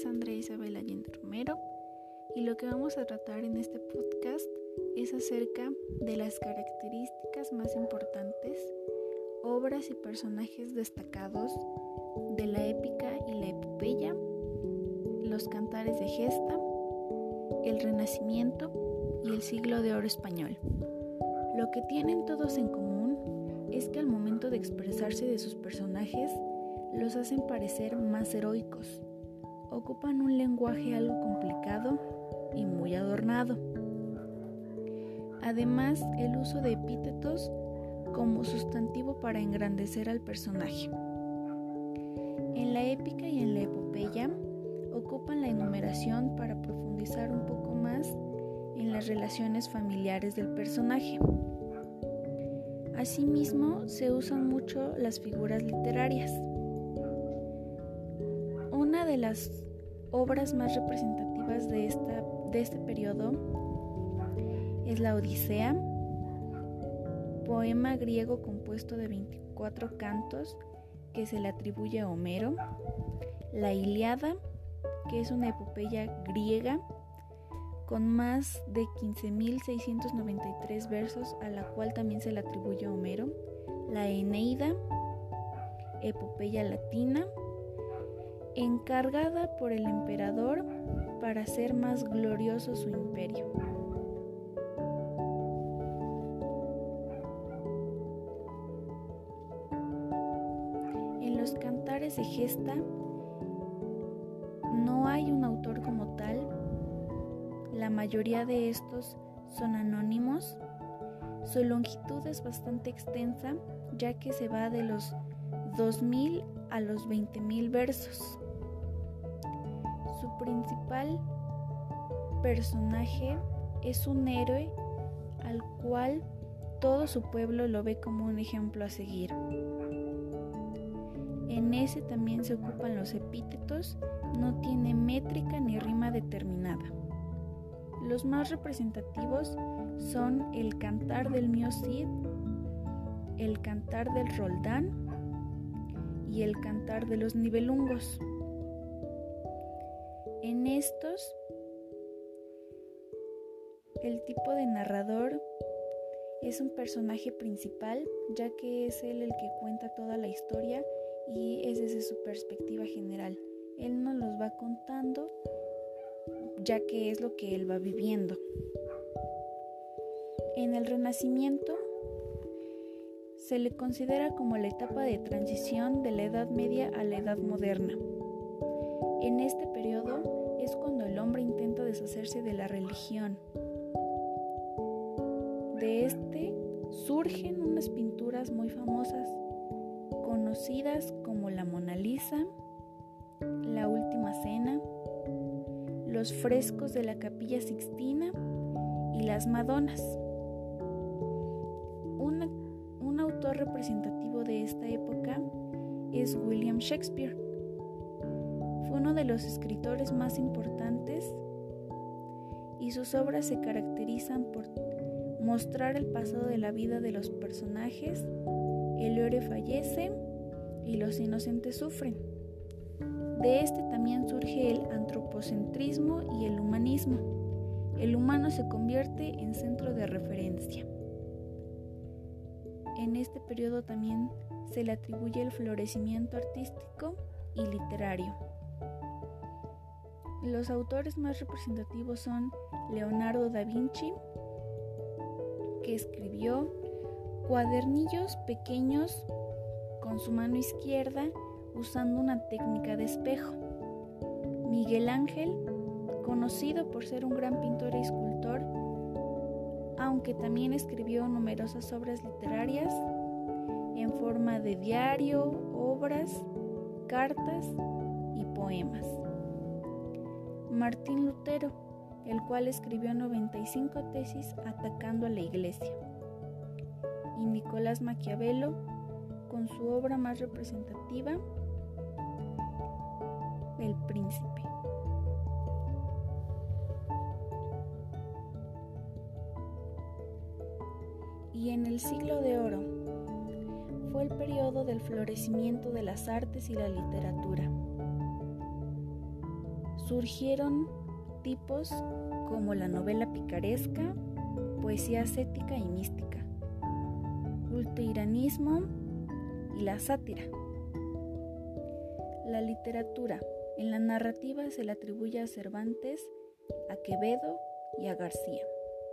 es Andrea Isabel Allende Romero y lo que vamos a tratar en este podcast es acerca de las características más importantes, obras y personajes destacados de la épica y la epopeya, los cantares de gesta, el renacimiento y el siglo de oro español. Lo que tienen todos en común es que al momento de expresarse de sus personajes, los hacen parecer más heroicos. Ocupan un lenguaje algo complicado y muy adornado. Además, el uso de epítetos como sustantivo para engrandecer al personaje. En la épica y en la epopeya ocupan la enumeración para profundizar un poco más en las relaciones familiares del personaje. Asimismo, se usan mucho las figuras literarias. Una de las obras más representativas de, esta, de este periodo es la Odisea, poema griego compuesto de 24 cantos que se le atribuye a Homero, la Iliada, que es una epopeya griega con más de 15.693 versos a la cual también se le atribuye a Homero, la Eneida, epopeya latina, encargada por el emperador para hacer más glorioso su imperio. En los cantares de gesta no hay un autor como tal, la mayoría de estos son anónimos, su longitud es bastante extensa ya que se va de los 2000 a los 20.000 versos. Su principal personaje es un héroe al cual todo su pueblo lo ve como un ejemplo a seguir. En ese también se ocupan los epítetos, no tiene métrica ni rima determinada. Los más representativos son el cantar del Mio Cid, el cantar del Roldán y el cantar de los nivelungos. En estos, el tipo de narrador es un personaje principal, ya que es él el que cuenta toda la historia y es desde su perspectiva general. Él nos los va contando, ya que es lo que él va viviendo. En el Renacimiento se le considera como la etapa de transición de la Edad Media a la Edad Moderna. En este periodo es cuando el hombre intenta deshacerse de la religión. De este surgen unas pinturas muy famosas, conocidas como la Mona Lisa, la Última Cena, los frescos de la Capilla Sixtina y las Madonas. Representativo de esta época es William Shakespeare. Fue uno de los escritores más importantes y sus obras se caracterizan por mostrar el pasado de la vida de los personajes, el héroe fallece y los inocentes sufren. De este también surge el antropocentrismo y el humanismo. El humano se convierte en centro de referencia. En este periodo también se le atribuye el florecimiento artístico y literario. Los autores más representativos son Leonardo da Vinci, que escribió cuadernillos pequeños con su mano izquierda usando una técnica de espejo. Miguel Ángel, conocido por ser un gran pintor e escultor, aunque también escribió numerosas obras literarias en forma de diario, obras, cartas y poemas. Martín Lutero, el cual escribió 95 tesis atacando a la iglesia. Y Nicolás Maquiavelo, con su obra más representativa, El Príncipe. Y en el siglo de oro fue el periodo del florecimiento de las artes y la literatura. surgieron tipos como la novela picaresca, poesía ascética y mística, culto-iranismo y la sátira. La literatura. En la narrativa se le atribuye a Cervantes, a Quevedo y a García.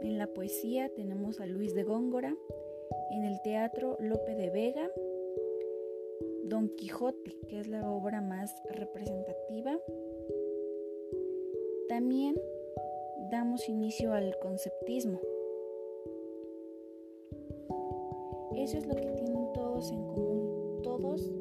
En la poesía tenemos a Luis de Góngora, en el teatro Lope de Vega, Don Quijote, que es la obra más representativa. También damos inicio al conceptismo. Eso es lo que tienen todos en común. Todos